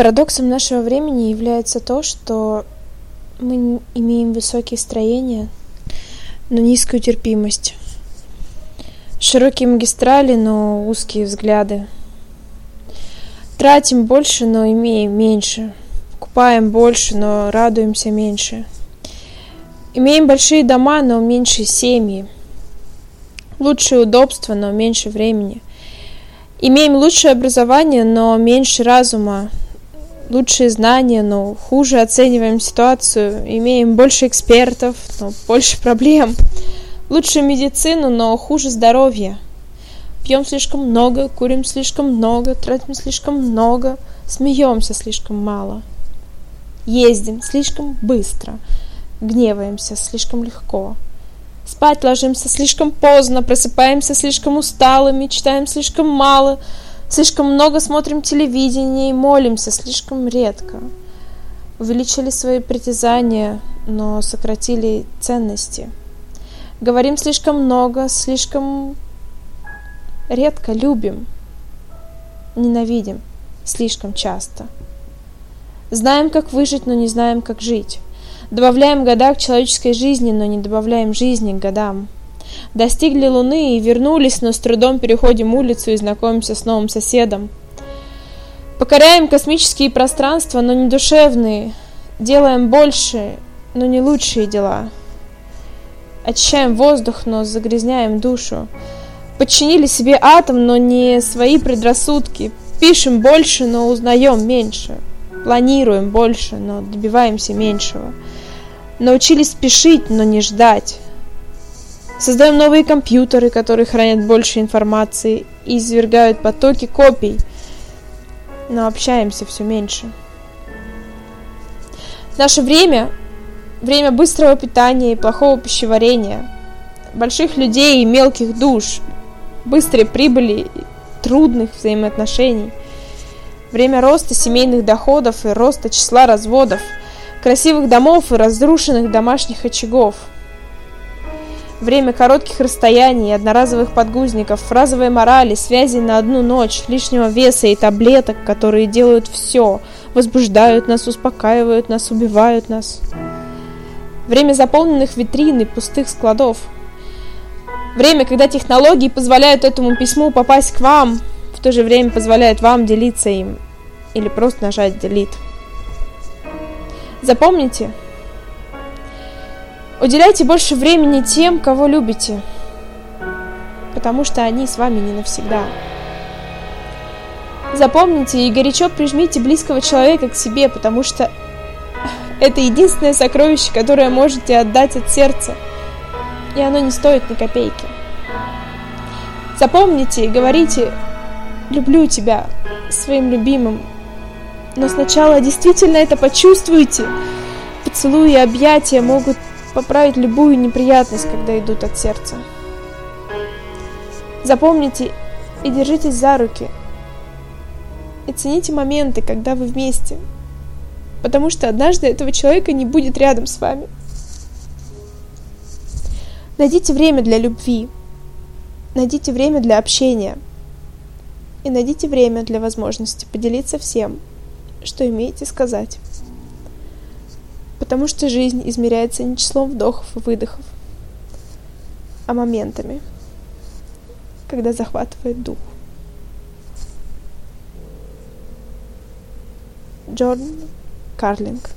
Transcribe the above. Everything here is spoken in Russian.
Парадоксом нашего времени является то, что мы имеем высокие строения, но низкую терпимость. Широкие магистрали, но узкие взгляды. Тратим больше, но имеем меньше. Купаем больше, но радуемся меньше. Имеем большие дома, но меньше семьи. Лучшее удобство, но меньше времени. Имеем лучшее образование, но меньше разума. Лучшие знания, но хуже оцениваем ситуацию. Имеем больше экспертов, но больше проблем. Лучшую медицину, но хуже здоровья. Пьем слишком много, курим слишком много, тратим слишком много, смеемся слишком мало. Ездим слишком быстро, гневаемся слишком легко. Спать ложимся слишком поздно, просыпаемся слишком усталыми, читаем слишком мало, слишком много смотрим телевидение и молимся слишком редко. Увеличили свои притязания, но сократили ценности. Говорим слишком много, слишком редко любим, ненавидим слишком часто. Знаем, как выжить, но не знаем, как жить. Добавляем года к человеческой жизни, но не добавляем жизни к годам. Достигли Луны и вернулись, но с трудом переходим улицу и знакомимся с новым соседом. Покоряем космические пространства, но не душевные. Делаем больше, но не лучшие дела. Очищаем воздух, но загрязняем душу подчинили себе атом, но не свои предрассудки. Пишем больше, но узнаем меньше. Планируем больше, но добиваемся меньшего. Научились спешить, но не ждать. Создаем новые компьютеры, которые хранят больше информации и извергают потоки копий, но общаемся все меньше. Наше время – время быстрого питания и плохого пищеварения, больших людей и мелких душ, быстрой прибыли, трудных взаимоотношений. Время роста семейных доходов и роста числа разводов, красивых домов и разрушенных домашних очагов. Время коротких расстояний, одноразовых подгузников, фразовой морали, связи на одну ночь, лишнего веса и таблеток, которые делают все, возбуждают нас, успокаивают нас, убивают нас. Время заполненных витрин и пустых складов – Время, когда технологии позволяют этому письму попасть к вам, в то же время позволяет вам делиться им или просто нажать Delete. Запомните, уделяйте больше времени тем, кого любите, потому что они с вами не навсегда. Запомните и горячо прижмите близкого человека к себе, потому что это единственное сокровище, которое можете отдать от сердца – и оно не стоит ни копейки. Запомните и говорите «люблю тебя» своим любимым, но сначала действительно это почувствуйте. Поцелуи и объятия могут поправить любую неприятность, когда идут от сердца. Запомните и держитесь за руки. И цените моменты, когда вы вместе. Потому что однажды этого человека не будет рядом с вами. Найдите время для любви. Найдите время для общения. И найдите время для возможности поделиться всем, что имеете сказать. Потому что жизнь измеряется не числом вдохов и выдохов, а моментами, когда захватывает дух. Джордан Карлинг